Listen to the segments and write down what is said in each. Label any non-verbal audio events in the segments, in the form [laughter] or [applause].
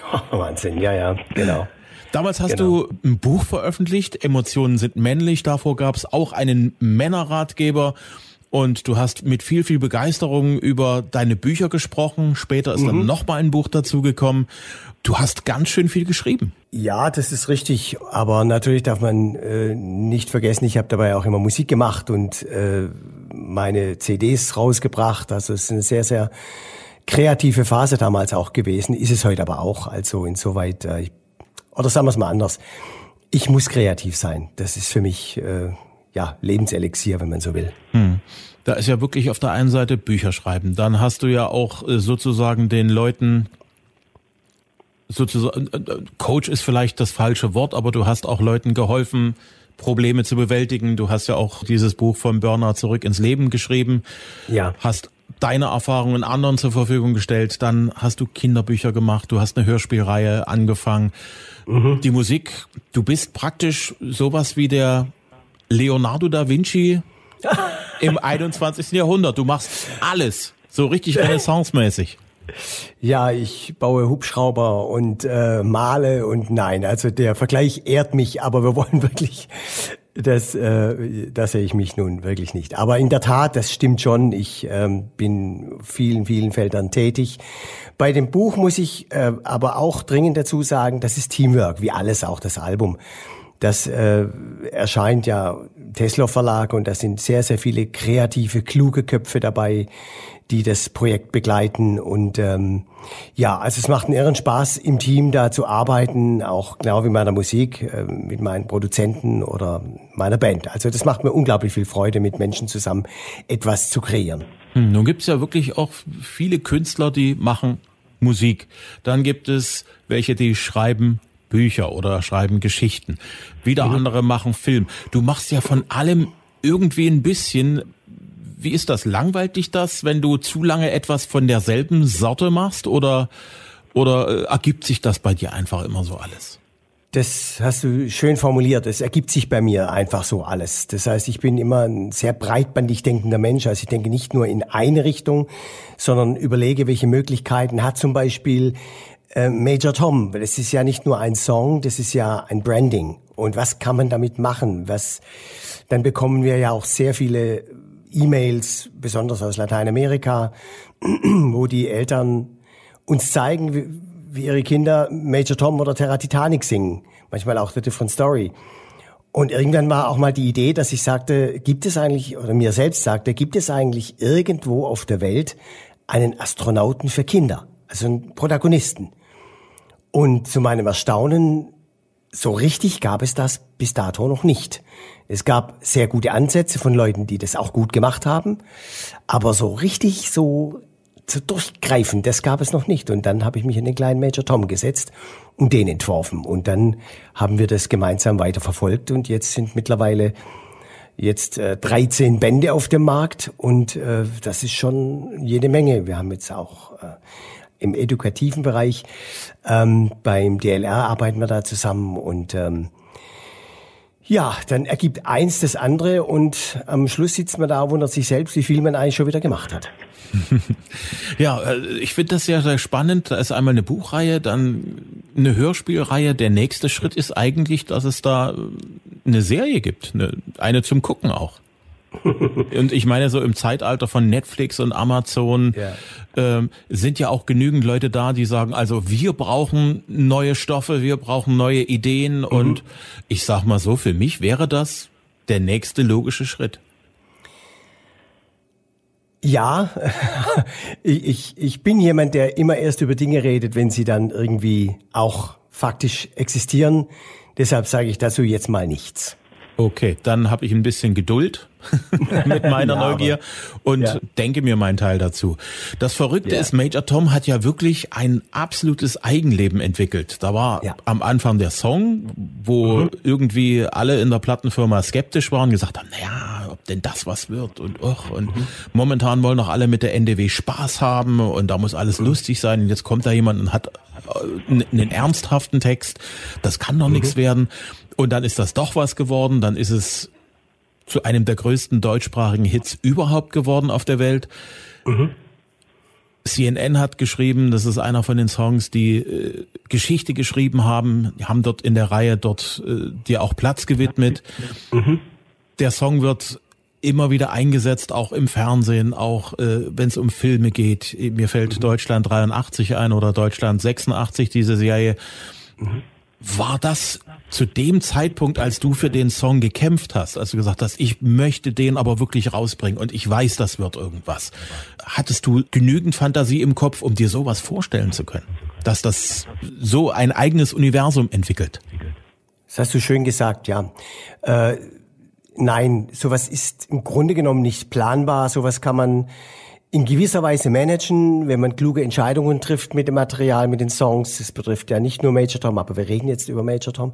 [laughs] Wahnsinn, ja, ja, genau. Damals hast genau. du ein Buch veröffentlicht, Emotionen sind männlich. Davor gab es auch einen Männerratgeber. Und du hast mit viel, viel Begeisterung über deine Bücher gesprochen. Später ist mhm. dann nochmal ein Buch dazugekommen. Du hast ganz schön viel geschrieben. Ja, das ist richtig. Aber natürlich darf man äh, nicht vergessen, ich habe dabei auch immer Musik gemacht und äh, meine CDs rausgebracht. Also es ist eine sehr, sehr kreative Phase damals auch gewesen. Ist es heute aber auch. Also insoweit, äh, oder sagen wir es mal anders. Ich muss kreativ sein. Das ist für mich... Äh, ja, Lebenselixier, wenn man so will. Hm. Da ist ja wirklich auf der einen Seite Bücher schreiben. Dann hast du ja auch äh, sozusagen den Leuten sozusagen äh, äh, Coach ist vielleicht das falsche Wort, aber du hast auch Leuten geholfen, Probleme zu bewältigen. Du hast ja auch dieses Buch von Burner zurück ins Leben geschrieben. Ja. Hast deine Erfahrungen anderen zur Verfügung gestellt. Dann hast du Kinderbücher gemacht. Du hast eine Hörspielreihe angefangen. Mhm. Die Musik. Du bist praktisch sowas wie der Leonardo da Vinci [laughs] im 21. Jahrhundert. Du machst alles. So richtig [laughs] renaissance-mäßig. Ja, ich baue Hubschrauber und äh, male und nein, also der Vergleich ehrt mich, aber wir wollen wirklich, das, äh, das sehe ich mich nun wirklich nicht. Aber in der Tat, das stimmt schon. Ich ähm, bin vielen, vielen Feldern tätig. Bei dem Buch muss ich äh, aber auch dringend dazu sagen, das ist Teamwork, wie alles auch das Album. Das äh, erscheint ja Tesla Verlag und da sind sehr, sehr viele kreative, kluge Köpfe dabei, die das Projekt begleiten. Und ähm, ja, also es macht einen irren Spaß, im Team da zu arbeiten, auch genau wie meiner Musik, äh, mit meinen Produzenten oder meiner Band. Also das macht mir unglaublich viel Freude, mit Menschen zusammen etwas zu kreieren. Hm, nun gibt's ja wirklich auch viele Künstler, die machen Musik. Dann gibt es welche, die schreiben Bücher oder schreiben Geschichten. Wieder mhm. andere machen Film. Du machst ja von allem irgendwie ein bisschen. Wie ist das? Langweilt dich das, wenn du zu lange etwas von derselben Sorte machst oder, oder äh, ergibt sich das bei dir einfach immer so alles? Das hast du schön formuliert. Es ergibt sich bei mir einfach so alles. Das heißt, ich bin immer ein sehr breitbandig denkender Mensch. Also ich denke nicht nur in eine Richtung, sondern überlege, welche Möglichkeiten hat zum Beispiel äh, Major Tom, es ist ja nicht nur ein Song, das ist ja ein Branding. Und was kann man damit machen? Was, dann bekommen wir ja auch sehr viele E-Mails, besonders aus Lateinamerika, [clears throat] wo die Eltern uns zeigen, wie, wie ihre Kinder Major Tom oder Terra Titanic singen. Manchmal auch The Different Story. Und irgendwann war auch mal die Idee, dass ich sagte, gibt es eigentlich, oder mir selbst sagte, gibt es eigentlich irgendwo auf der Welt einen Astronauten für Kinder? Also einen Protagonisten. Und zu meinem Erstaunen, so richtig gab es das bis dato noch nicht. Es gab sehr gute Ansätze von Leuten, die das auch gut gemacht haben, aber so richtig so zu durchgreifen, das gab es noch nicht. Und dann habe ich mich in den kleinen Major Tom gesetzt und den entworfen. Und dann haben wir das gemeinsam weiter verfolgt und jetzt sind mittlerweile jetzt äh, 13 Bände auf dem Markt und äh, das ist schon jede Menge. Wir haben jetzt auch äh, im edukativen Bereich. Ähm, beim DLR arbeiten wir da zusammen und ähm, ja, dann ergibt eins das andere und am Schluss sitzt man da und wundert sich selbst, wie viel man eigentlich schon wieder gemacht hat. [laughs] ja, äh, ich finde das ja sehr spannend. Da ist einmal eine Buchreihe, dann eine Hörspielreihe. Der nächste Schritt ist eigentlich, dass es da eine Serie gibt, eine, eine zum Gucken auch. Und ich meine, so im Zeitalter von Netflix und Amazon ja. Ähm, sind ja auch genügend Leute da, die sagen, also wir brauchen neue Stoffe, wir brauchen neue Ideen. Mhm. Und ich sag mal so, für mich wäre das der nächste logische Schritt. Ja, [laughs] ich, ich bin jemand, der immer erst über Dinge redet, wenn sie dann irgendwie auch faktisch existieren. Deshalb sage ich dazu jetzt mal nichts. Okay, dann habe ich ein bisschen Geduld [laughs] mit meiner ja, Neugier und ja. denke mir meinen Teil dazu. Das Verrückte ja. ist, Major Tom hat ja wirklich ein absolutes Eigenleben entwickelt. Da war am Anfang der Song, wo mhm. irgendwie alle in der Plattenfirma skeptisch waren, gesagt haben, naja, ob denn das was wird und och, und mhm. momentan wollen noch alle mit der NDW Spaß haben und da muss alles mhm. lustig sein und jetzt kommt da jemand und hat äh, einen ernsthaften Text. Das kann doch mhm. nichts werden. Und dann ist das doch was geworden, dann ist es zu einem der größten deutschsprachigen Hits überhaupt geworden auf der Welt. Mhm. CNN hat geschrieben, das ist einer von den Songs, die äh, Geschichte geschrieben haben, die haben dort in der Reihe dort äh, dir auch Platz gewidmet. Mhm. Der Song wird immer wieder eingesetzt, auch im Fernsehen, auch äh, wenn es um Filme geht. Mir fällt mhm. Deutschland 83 ein oder Deutschland 86, diese Serie. Mhm. War das zu dem Zeitpunkt, als du für den Song gekämpft hast, als du gesagt hast, ich möchte den aber wirklich rausbringen und ich weiß, das wird irgendwas. Hattest du genügend Fantasie im Kopf, um dir sowas vorstellen zu können? Dass das so ein eigenes Universum entwickelt? Das hast du schön gesagt, ja. Äh, nein, sowas ist im Grunde genommen nicht planbar. Sowas kann man in gewisser Weise managen, wenn man kluge Entscheidungen trifft mit dem Material, mit den Songs. Das betrifft ja nicht nur Major Tom, aber wir reden jetzt über Major Tom.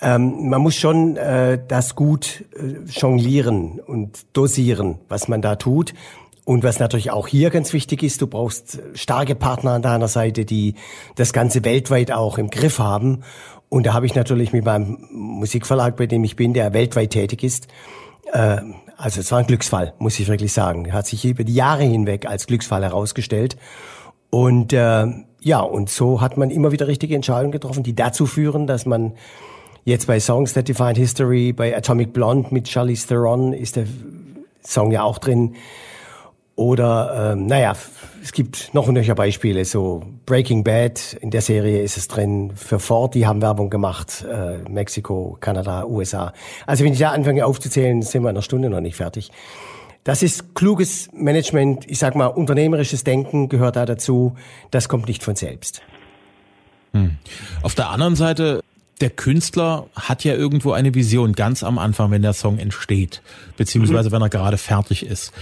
Ähm, man muss schon äh, das gut äh, jonglieren und dosieren, was man da tut. Und was natürlich auch hier ganz wichtig ist, du brauchst starke Partner an deiner Seite, die das Ganze weltweit auch im Griff haben. Und da habe ich natürlich mit meinem Musikverlag, bei dem ich bin, der weltweit tätig ist, äh, also es war ein Glücksfall, muss ich wirklich sagen. Hat sich über die Jahre hinweg als Glücksfall herausgestellt. Und äh, ja, und so hat man immer wieder richtige Entscheidungen getroffen, die dazu führen, dass man jetzt bei Songs That Defined History, bei Atomic Blonde mit Charlize Theron ist der Song ja auch drin. Oder, ähm, naja, es gibt noch und nöcher Beispiele, so Breaking Bad, in der Serie ist es drin, für Ford, die haben Werbung gemacht, äh, Mexiko, Kanada, USA. Also wenn ich da anfange aufzuzählen, sind wir in einer Stunde noch nicht fertig. Das ist kluges Management, ich sag mal, unternehmerisches Denken gehört da dazu, das kommt nicht von selbst. Hm. Auf der anderen Seite, der Künstler hat ja irgendwo eine Vision ganz am Anfang, wenn der Song entsteht, beziehungsweise mhm. wenn er gerade fertig ist.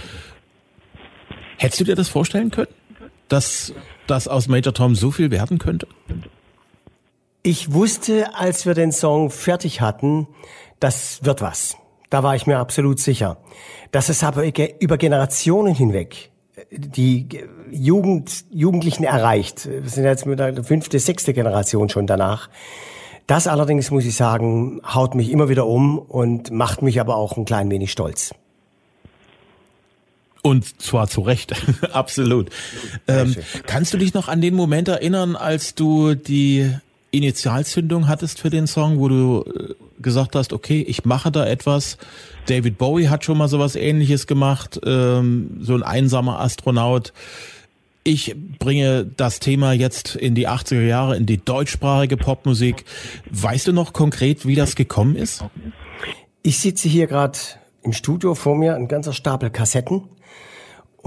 Hättest du dir das vorstellen können, dass das aus Major Tom so viel werden könnte? Ich wusste, als wir den Song fertig hatten, das wird was. Da war ich mir absolut sicher. Dass es aber über Generationen hinweg die Jugend, Jugendlichen erreicht. Wir sind jetzt mit der fünfte, sechste Generation schon danach. Das allerdings, muss ich sagen, haut mich immer wieder um und macht mich aber auch ein klein wenig stolz. Und zwar zu Recht, [laughs] absolut. Ähm, kannst du dich noch an den Moment erinnern, als du die Initialzündung hattest für den Song, wo du äh, gesagt hast, okay, ich mache da etwas. David Bowie hat schon mal sowas ähnliches gemacht, ähm, so ein einsamer Astronaut. Ich bringe das Thema jetzt in die 80er Jahre, in die deutschsprachige Popmusik. Weißt du noch konkret, wie das gekommen ist? Ich sitze hier gerade im Studio vor mir, ein ganzer Stapel Kassetten.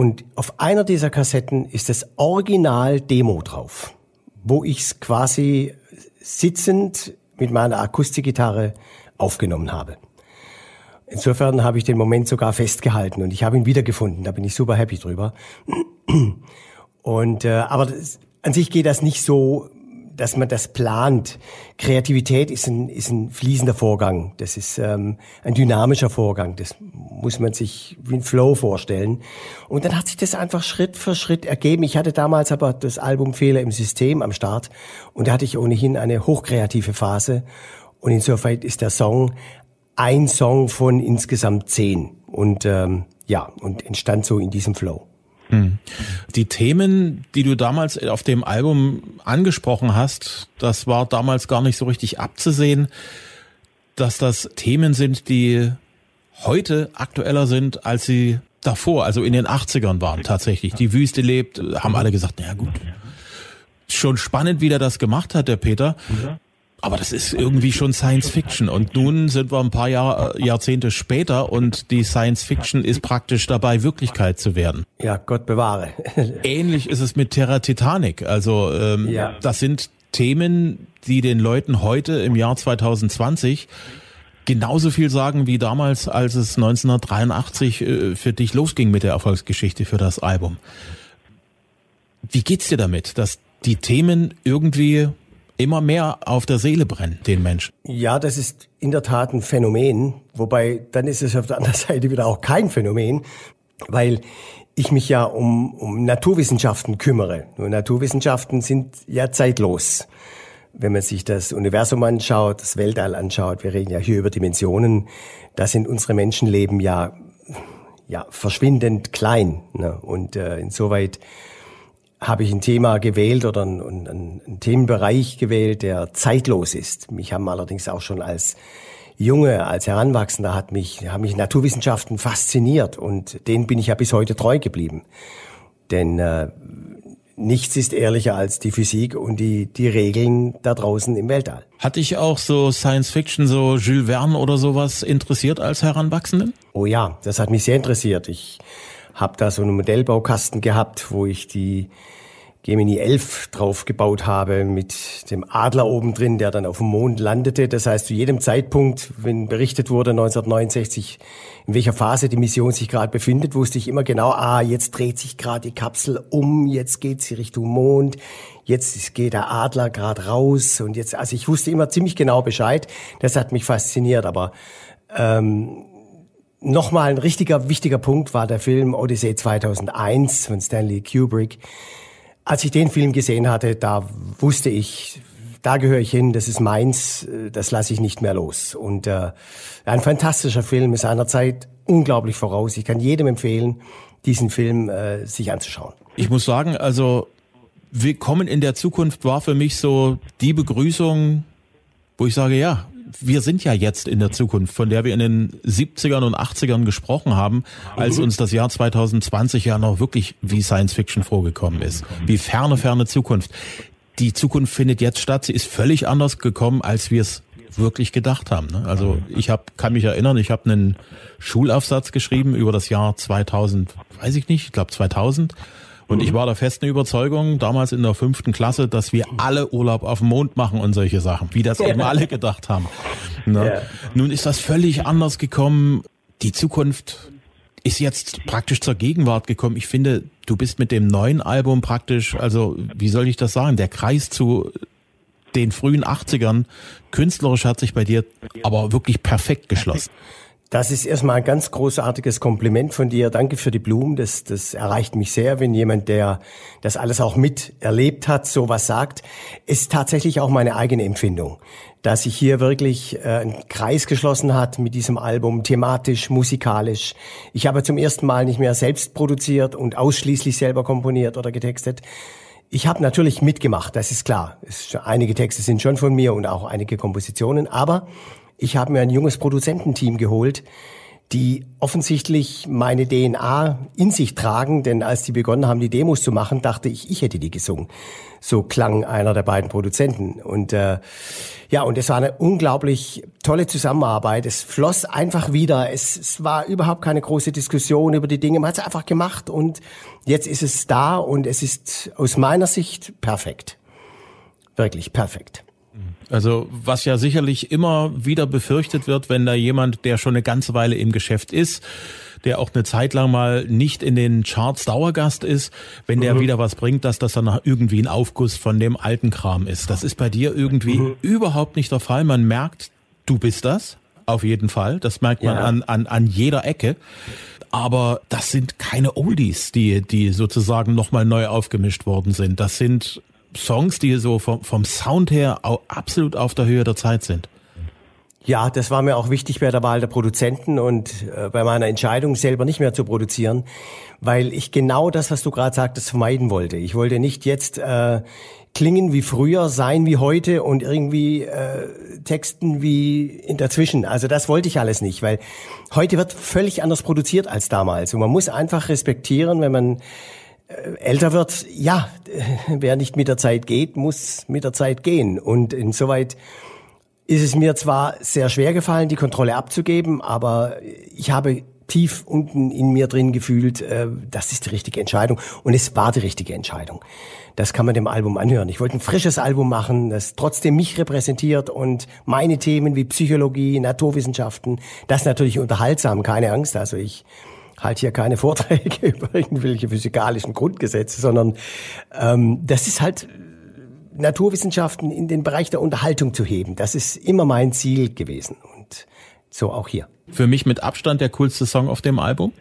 Und auf einer dieser Kassetten ist das Original-Demo drauf, wo ich es quasi sitzend mit meiner Akustikgitarre aufgenommen habe. Insofern habe ich den Moment sogar festgehalten und ich habe ihn wiedergefunden. Da bin ich super happy drüber. Und äh, aber das, an sich geht das nicht so dass man das plant. Kreativität ist ein, ist ein fließender Vorgang. Das ist ähm, ein dynamischer Vorgang. Das muss man sich wie ein Flow vorstellen. Und dann hat sich das einfach Schritt für Schritt ergeben. Ich hatte damals aber das Album Fehler im System am Start und da hatte ich ohnehin eine hochkreative Phase. Und insofern ist der Song ein Song von insgesamt zehn. Und ähm, ja, und entstand so in diesem Flow. Hm. Die Themen, die du damals auf dem Album angesprochen hast, das war damals gar nicht so richtig abzusehen, dass das Themen sind, die heute aktueller sind, als sie davor, also in den 80ern waren tatsächlich. Die Wüste lebt, haben alle gesagt, naja gut, schon spannend, wie der das gemacht hat, der Peter. Aber das ist irgendwie schon Science Fiction. Und nun sind wir ein paar Jahr, äh, Jahrzehnte später und die Science Fiction ist praktisch dabei, Wirklichkeit zu werden. Ja, Gott bewahre. [laughs] Ähnlich ist es mit Terra Titanic. Also ähm, ja. das sind Themen, die den Leuten heute im Jahr 2020 genauso viel sagen wie damals, als es 1983 äh, für dich losging mit der Erfolgsgeschichte für das Album. Wie geht's dir damit, dass die Themen irgendwie immer mehr auf der Seele brennen, den Menschen. Ja, das ist in der Tat ein Phänomen. Wobei, dann ist es auf der anderen [laughs] Seite wieder auch kein Phänomen, weil ich mich ja um, um Naturwissenschaften kümmere. Nur Naturwissenschaften sind ja zeitlos. Wenn man sich das Universum anschaut, das Weltall anschaut, wir reden ja hier über Dimensionen, da sind unsere Menschenleben ja, ja verschwindend klein. Ne? Und äh, insoweit habe ich ein Thema gewählt oder einen, einen, einen Themenbereich gewählt, der zeitlos ist. Mich haben allerdings auch schon als Junge, als Heranwachsender hat mich, haben mich Naturwissenschaften fasziniert und denen bin ich ja bis heute treu geblieben. Denn äh, nichts ist ehrlicher als die Physik und die, die Regeln da draußen im Weltall. Hat dich auch so Science Fiction, so Jules Verne oder sowas interessiert als Heranwachsenden? Oh ja, das hat mich sehr interessiert. Ich habe da so einen Modellbaukasten gehabt, wo ich die Gemini 11 draufgebaut habe mit dem Adler oben drin, der dann auf dem Mond landete. Das heißt, zu jedem Zeitpunkt, wenn berichtet wurde 1969, in welcher Phase die Mission sich gerade befindet, wusste ich immer genau, ah, jetzt dreht sich gerade die Kapsel um, jetzt geht sie Richtung Mond, jetzt geht der Adler gerade raus und jetzt, also ich wusste immer ziemlich genau Bescheid. Das hat mich fasziniert, aber ähm, Nochmal ein richtiger wichtiger Punkt war der Film Odyssey 2001 von Stanley Kubrick als ich den Film gesehen hatte, da wusste ich, da gehöre ich hin, das ist meins, das lasse ich nicht mehr los. Und äh, ein fantastischer Film ist seiner Zeit unglaublich voraus. Ich kann jedem empfehlen, diesen Film äh, sich anzuschauen. Ich muss sagen, also Willkommen in der Zukunft war für mich so die Begrüßung, wo ich sage, ja, wir sind ja jetzt in der Zukunft, von der wir in den 70ern und 80ern gesprochen haben, als uns das Jahr 2020 ja noch wirklich wie Science Fiction vorgekommen ist. Wie ferne, ferne Zukunft. Die Zukunft findet jetzt statt. Sie ist völlig anders gekommen, als wir es wirklich gedacht haben. Ne? Also ich hab, kann mich erinnern, ich habe einen Schulaufsatz geschrieben über das Jahr 2000, weiß ich nicht, ich glaube 2000 und mhm. ich war der festen Überzeugung, damals in der fünften Klasse, dass wir alle Urlaub auf dem Mond machen und solche Sachen, wie das eben alle gedacht haben. Ne? Ja. Nun ist das völlig anders gekommen. Die Zukunft ist jetzt praktisch zur Gegenwart gekommen. Ich finde, du bist mit dem neuen Album praktisch, also wie soll ich das sagen, der Kreis zu den frühen 80ern künstlerisch hat sich bei dir aber wirklich perfekt geschlossen. Das ist erstmal ein ganz großartiges Kompliment von dir. Danke für die Blumen. Das, das erreicht mich sehr, wenn jemand, der das alles auch miterlebt hat, sowas sagt. Ist tatsächlich auch meine eigene Empfindung, dass sich hier wirklich äh, ein Kreis geschlossen hat mit diesem Album, thematisch, musikalisch. Ich habe zum ersten Mal nicht mehr selbst produziert und ausschließlich selber komponiert oder getextet. Ich habe natürlich mitgemacht, das ist klar. Es, einige Texte sind schon von mir und auch einige Kompositionen, aber ich habe mir ein junges Produzententeam geholt, die offensichtlich meine DNA in sich tragen, denn als die begonnen haben, die Demos zu machen, dachte ich, ich hätte die gesungen. So klang einer der beiden Produzenten. Und äh, ja, und es war eine unglaublich tolle Zusammenarbeit. Es floss einfach wieder. Es, es war überhaupt keine große Diskussion über die Dinge. Man hat es einfach gemacht und jetzt ist es da und es ist aus meiner Sicht perfekt. Wirklich perfekt. Also was ja sicherlich immer wieder befürchtet wird, wenn da jemand, der schon eine ganze Weile im Geschäft ist, der auch eine Zeit lang mal nicht in den Charts Dauergast ist, wenn der mhm. wieder was bringt, dass das dann irgendwie ein Aufguss von dem alten Kram ist. Das ist bei dir irgendwie mhm. überhaupt nicht der Fall. Man merkt, du bist das. Auf jeden Fall. Das merkt man ja. an, an, an jeder Ecke. Aber das sind keine Oldies, die, die sozusagen nochmal neu aufgemischt worden sind. Das sind Songs, die so vom, vom Sound her absolut auf der Höhe der Zeit sind. Ja, das war mir auch wichtig bei der Wahl der Produzenten und äh, bei meiner Entscheidung selber nicht mehr zu produzieren, weil ich genau das, was du gerade sagtest, vermeiden wollte. Ich wollte nicht jetzt äh, klingen wie früher, sein wie heute und irgendwie äh, texten wie in dazwischen. Also das wollte ich alles nicht, weil heute wird völlig anders produziert als damals und man muss einfach respektieren, wenn man älter wird, ja, [laughs] wer nicht mit der Zeit geht, muss mit der Zeit gehen. Und insoweit ist es mir zwar sehr schwer gefallen, die Kontrolle abzugeben, aber ich habe tief unten in mir drin gefühlt, äh, das ist die richtige Entscheidung. Und es war die richtige Entscheidung. Das kann man dem Album anhören. Ich wollte ein frisches Album machen, das trotzdem mich repräsentiert und meine Themen wie Psychologie, Naturwissenschaften, das natürlich unterhaltsam, keine Angst. Also ich halt hier keine [laughs] Vorträge über irgendwelche physikalischen Grundgesetze, sondern ähm, das ist halt Naturwissenschaften in den Bereich der Unterhaltung zu heben. Das ist immer mein Ziel gewesen und so auch hier. Für mich mit Abstand der coolste Song auf dem Album.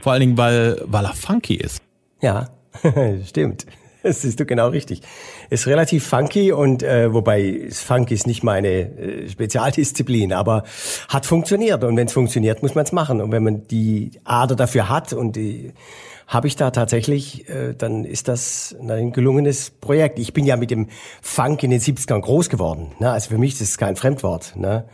Vor allen Dingen, weil, weil er funky ist. Ja, [laughs] stimmt. [laughs] Das siehst du genau richtig. Ist relativ funky und äh, wobei Funk ist nicht meine äh, Spezialdisziplin, aber hat funktioniert und wenn es funktioniert, muss man es machen und wenn man die Ader dafür hat und die habe ich da tatsächlich, äh, dann ist das ein gelungenes Projekt. Ich bin ja mit dem Funk in den 70ern groß geworden. Ne? Also für mich ist kein Fremdwort. Ne?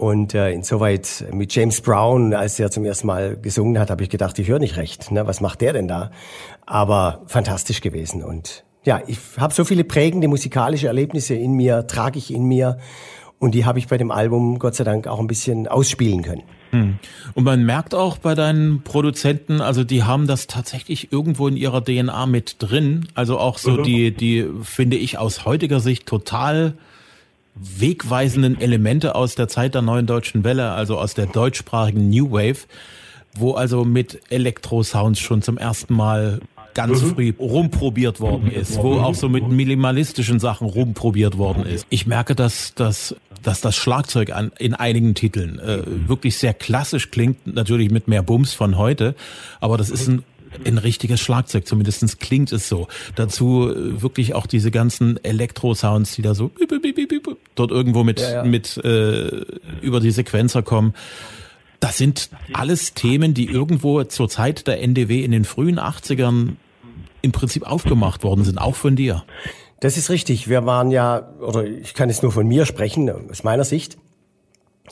Und äh, insoweit mit James Brown, als er zum ersten Mal gesungen hat, habe ich gedacht, ich höre nicht recht. Ne? Was macht der denn da? Aber fantastisch gewesen. Und ja, ich habe so viele prägende musikalische Erlebnisse in mir, trage ich in mir. Und die habe ich bei dem Album Gott sei Dank auch ein bisschen ausspielen können. Hm. Und man merkt auch bei deinen Produzenten, also die haben das tatsächlich irgendwo in ihrer DNA mit drin. Also auch so mhm. die, die finde ich aus heutiger Sicht total wegweisenden Elemente aus der Zeit der neuen deutschen Welle, also aus der deutschsprachigen New Wave, wo also mit Elektro-Sounds schon zum ersten Mal ganz mhm. früh rumprobiert worden ist, wo auch so mit minimalistischen Sachen rumprobiert worden ist. Ich merke, dass, dass, dass das Schlagzeug an, in einigen Titeln äh, wirklich sehr klassisch klingt, natürlich mit mehr Bums von heute, aber das ist ein ein richtiges Schlagzeug, zumindestens klingt es so. Dazu äh, wirklich auch diese ganzen Elektro-Sounds, die da so dort irgendwo mit, ja, ja. mit äh, über die Sequenzer kommen. Das sind alles Themen, die irgendwo zur Zeit der NDW in den frühen 80ern im Prinzip aufgemacht worden sind, auch von dir. Das ist richtig. Wir waren ja, oder ich kann es nur von mir sprechen, aus meiner Sicht.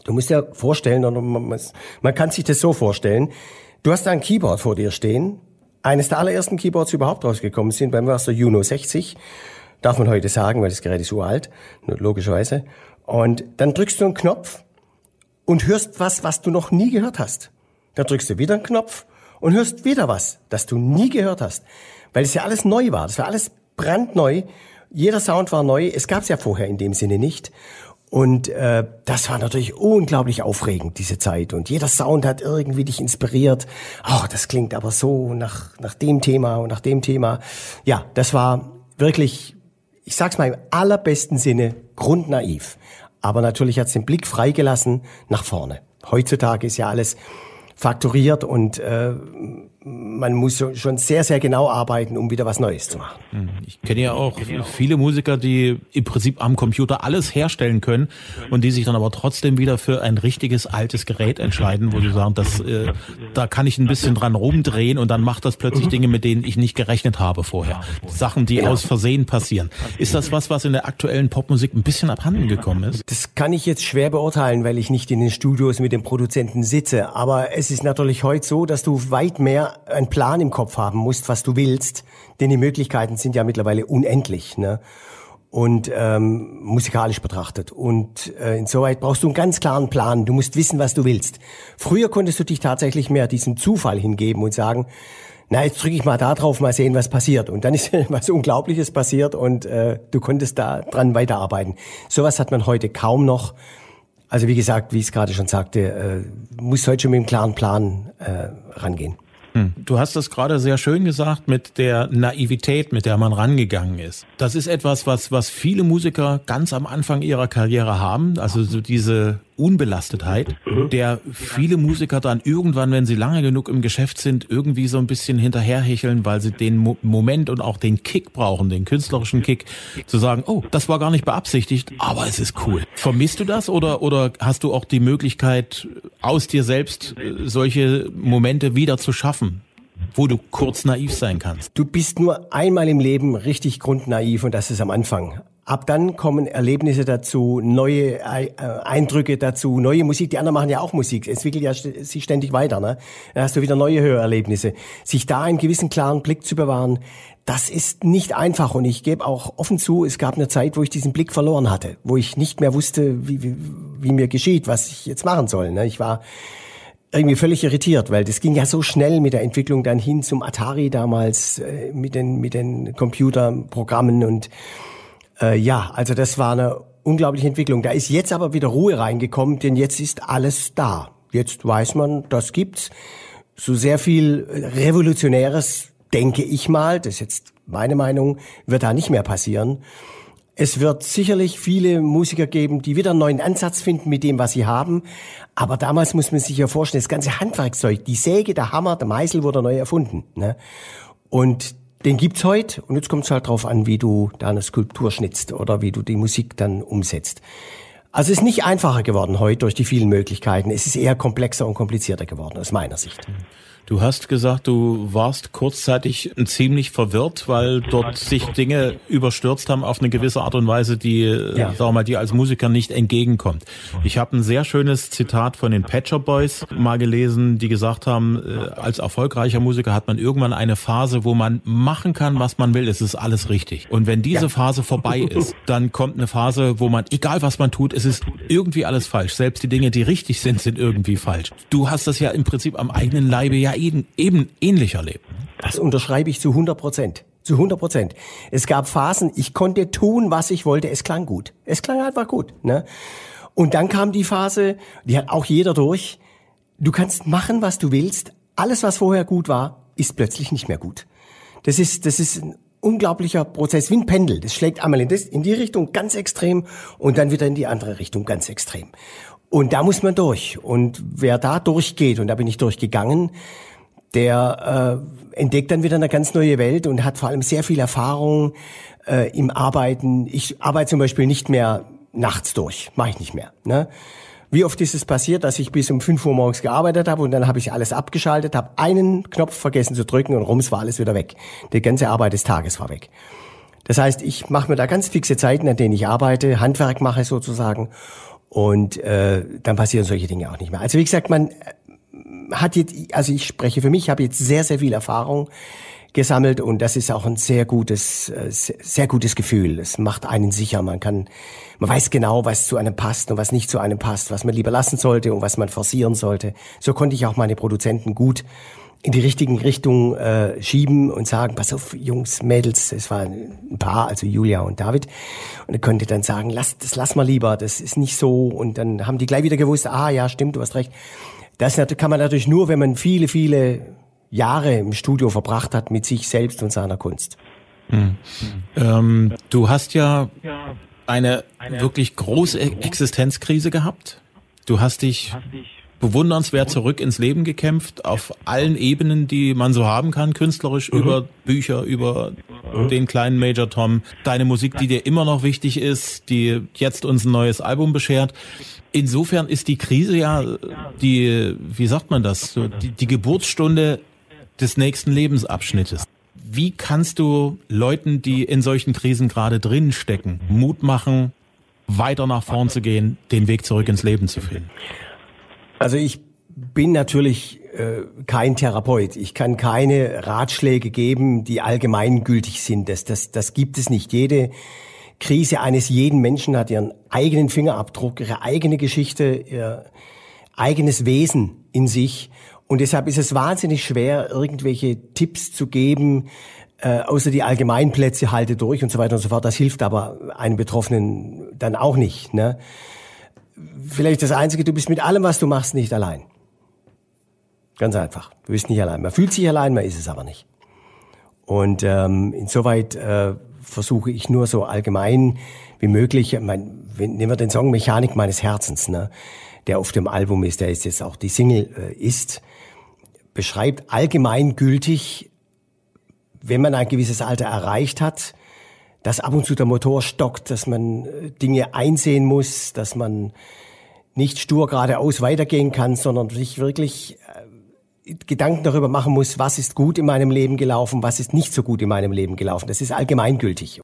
Du musst dir vorstellen, oder man, man kann sich das so vorstellen. Du hast da ein Keyboard vor dir stehen. Eines der allerersten Keyboards, überhaupt rausgekommen sind, bei mir war es der Juno 60. Darf man heute sagen, weil das Gerät ist uralt, logischerweise. Und dann drückst du einen Knopf und hörst was, was du noch nie gehört hast. Dann drückst du wieder einen Knopf und hörst wieder was, das du nie gehört hast. Weil es ja alles neu war. Das war alles brandneu. Jeder Sound war neu. Es gab es ja vorher in dem Sinne nicht. Und äh, das war natürlich unglaublich aufregend, diese Zeit. Und jeder Sound hat irgendwie dich inspiriert. Oh, das klingt aber so nach, nach dem Thema und nach dem Thema. Ja, das war wirklich, ich sag's mal im allerbesten Sinne, grundnaiv. Aber natürlich hat's den Blick freigelassen nach vorne. Heutzutage ist ja alles faktoriert und äh, man muss schon sehr, sehr genau arbeiten, um wieder was Neues zu machen. Hm, ich kenne ja auch viele Musiker, die im Prinzip am Computer alles herstellen können und die sich dann aber trotzdem wieder für ein richtiges altes Gerät entscheiden, wo sie sagen, das, äh, da kann ich ein bisschen dran rumdrehen und dann macht das plötzlich Dinge, mit denen ich nicht gerechnet habe vorher. Sachen, die aus Versehen passieren. Ist das was, was in der aktuellen Popmusik ein bisschen abhanden gekommen ist? Das kann ich jetzt schwer beurteilen, weil ich nicht in den Studios mit den Produzenten sitze. Aber es ist natürlich heute so, dass du weit mehr einen Plan im Kopf haben musst, was du willst, denn die Möglichkeiten sind ja mittlerweile unendlich. Ne? und ähm, musikalisch betrachtet. Und äh, insoweit brauchst du einen ganz klaren Plan. Du musst wissen, was du willst. Früher konntest du dich tatsächlich mehr diesem Zufall hingeben und sagen, na, jetzt drücke ich mal da drauf, mal sehen, was passiert. Und dann ist [laughs] was Unglaubliches passiert und äh, du konntest da dran weiterarbeiten. Sowas hat man heute kaum noch. Also wie gesagt, wie ich es gerade schon sagte, äh, muss heute schon mit einem klaren Plan äh, rangehen. Hm. Du hast das gerade sehr schön gesagt mit der Naivität, mit der man rangegangen ist. Das ist etwas, was, was viele Musiker ganz am Anfang ihrer Karriere haben. Also so diese Unbelastetheit, mhm. der viele Musiker dann irgendwann, wenn sie lange genug im Geschäft sind, irgendwie so ein bisschen hinterherhecheln, weil sie den Mo Moment und auch den Kick brauchen, den künstlerischen Kick, zu sagen, oh, das war gar nicht beabsichtigt, aber es ist cool. Vermisst du das oder, oder hast du auch die Möglichkeit, aus dir selbst äh, solche Momente wieder zu schaffen? wo du kurz naiv sein kannst. Du bist nur einmal im Leben richtig grundnaiv und das ist am Anfang. Ab dann kommen Erlebnisse dazu, neue äh, Eindrücke dazu, neue Musik. Die anderen machen ja auch Musik. Es entwickelt ja sich ständig weiter. Ne? Dann hast du wieder neue Hörerlebnisse. Sich da einen gewissen klaren Blick zu bewahren, das ist nicht einfach. Und ich gebe auch offen zu, es gab eine Zeit, wo ich diesen Blick verloren hatte, wo ich nicht mehr wusste, wie, wie, wie mir geschieht, was ich jetzt machen soll. Ne? Ich war irgendwie völlig irritiert, weil das ging ja so schnell mit der Entwicklung dann hin zum Atari damals, äh, mit den, mit den Computerprogrammen und äh, ja, also das war eine unglaubliche Entwicklung. Da ist jetzt aber wieder Ruhe reingekommen, denn jetzt ist alles da. Jetzt weiß man, das gibt's. So sehr viel Revolutionäres, denke ich mal, das ist jetzt meine Meinung, wird da nicht mehr passieren. Es wird sicherlich viele Musiker geben, die wieder einen neuen Ansatz finden mit dem, was sie haben. Aber damals muss man sich ja vorstellen, das ganze Handwerkzeug, die Säge, der Hammer, der Meißel wurde neu erfunden. Ne? Und den gibt's heute und jetzt kommt es halt drauf an, wie du da eine Skulptur schnitzt oder wie du die Musik dann umsetzt. Also es ist nicht einfacher geworden heute durch die vielen Möglichkeiten. Es ist eher komplexer und komplizierter geworden aus meiner Sicht. Du hast gesagt, du warst kurzzeitig ziemlich verwirrt, weil dort sich Dinge überstürzt haben auf eine gewisse Art und Weise, die, ja. sag mal, dir als Musiker nicht entgegenkommt. Ich habe ein sehr schönes Zitat von den Patcher Boys mal gelesen, die gesagt haben, äh, als erfolgreicher Musiker hat man irgendwann eine Phase, wo man machen kann, was man will. Es ist alles richtig. Und wenn diese ja. Phase vorbei ist, dann kommt eine Phase, wo man, egal was man tut, es ist irgendwie alles falsch. Selbst die Dinge, die richtig sind, sind irgendwie falsch. Du hast das ja im Prinzip am eigenen Leibe ja eben, eben ähnlich erlebt. Das unterschreibe ich zu 100 Prozent. Zu 100 Prozent. Es gab Phasen, ich konnte tun, was ich wollte. Es klang gut. Es klang einfach gut. Ne? Und dann kam die Phase, die hat auch jeder durch. Du kannst machen, was du willst. Alles, was vorher gut war, ist plötzlich nicht mehr gut. Das ist, das ist ein unglaublicher Prozess, wie ein Pendel. Das schlägt einmal in, das, in die Richtung ganz extrem und dann wieder in die andere Richtung ganz extrem. Und da muss man durch. Und wer da durchgeht, und da bin ich durchgegangen, der äh, entdeckt dann wieder eine ganz neue Welt und hat vor allem sehr viel Erfahrung äh, im Arbeiten. Ich arbeite zum Beispiel nicht mehr nachts durch, mache ich nicht mehr. Ne? Wie oft ist es passiert, dass ich bis um 5 Uhr morgens gearbeitet habe und dann habe ich alles abgeschaltet, habe einen Knopf vergessen zu drücken und rums war alles wieder weg. Die ganze Arbeit des Tages war weg. Das heißt, ich mache mir da ganz fixe Zeiten, an denen ich arbeite, Handwerk mache sozusagen und äh, dann passieren solche Dinge auch nicht mehr. Also wie gesagt, man hat jetzt, also ich spreche für mich, habe jetzt sehr, sehr viel Erfahrung gesammelt und das ist auch ein sehr gutes, äh, sehr gutes Gefühl. Es macht einen sicher. Man kann, man weiß genau, was zu einem passt und was nicht zu einem passt, was man lieber lassen sollte und was man forcieren sollte. So konnte ich auch meine Produzenten gut in die richtigen Richtungen äh, schieben und sagen, pass auf, Jungs, Mädels, es war ein Paar, also Julia und David. Und er konnte dann sagen, lass, das lass mal lieber, das ist nicht so. Und dann haben die gleich wieder gewusst, ah ja, stimmt, du hast recht. Das kann man natürlich nur, wenn man viele, viele Jahre im Studio verbracht hat mit sich selbst und seiner Kunst. Hm. Ähm, du hast ja eine wirklich große Existenzkrise gehabt. Du hast dich bewundernswert zurück ins Leben gekämpft, auf allen Ebenen, die man so haben kann, künstlerisch, mhm. über Bücher, über mhm. den kleinen Major Tom, deine Musik, die dir immer noch wichtig ist, die jetzt uns ein neues Album beschert. Insofern ist die Krise ja die, wie sagt man das, die, die Geburtsstunde des nächsten Lebensabschnittes. Wie kannst du Leuten, die in solchen Krisen gerade drin stecken, Mut machen, weiter nach vorn zu gehen, den Weg zurück ins Leben zu finden? Also ich bin natürlich äh, kein Therapeut. Ich kann keine Ratschläge geben, die allgemeingültig sind. Das, das, das gibt es nicht. Jede Krise eines jeden Menschen hat ihren eigenen Fingerabdruck, ihre eigene Geschichte, ihr eigenes Wesen in sich. Und deshalb ist es wahnsinnig schwer, irgendwelche Tipps zu geben, äh, außer die Allgemeinplätze halte durch und so weiter und so fort. Das hilft aber einem Betroffenen dann auch nicht. Ne? Vielleicht das Einzige, du bist mit allem, was du machst, nicht allein. Ganz einfach. Du bist nicht allein. Man fühlt sich allein, man ist es aber nicht. Und ähm, insoweit äh, versuche ich nur so allgemein wie möglich, mein, nehmen wir den Song Mechanik meines Herzens, ne, der auf dem Album ist, der ist jetzt auch die Single äh, ist, beschreibt allgemeingültig, wenn man ein gewisses Alter erreicht hat, dass ab und zu der Motor stockt, dass man äh, Dinge einsehen muss, dass man nicht stur geradeaus weitergehen kann, sondern sich wirklich äh, Gedanken darüber machen muss, was ist gut in meinem Leben gelaufen, was ist nicht so gut in meinem Leben gelaufen. Das ist allgemeingültig.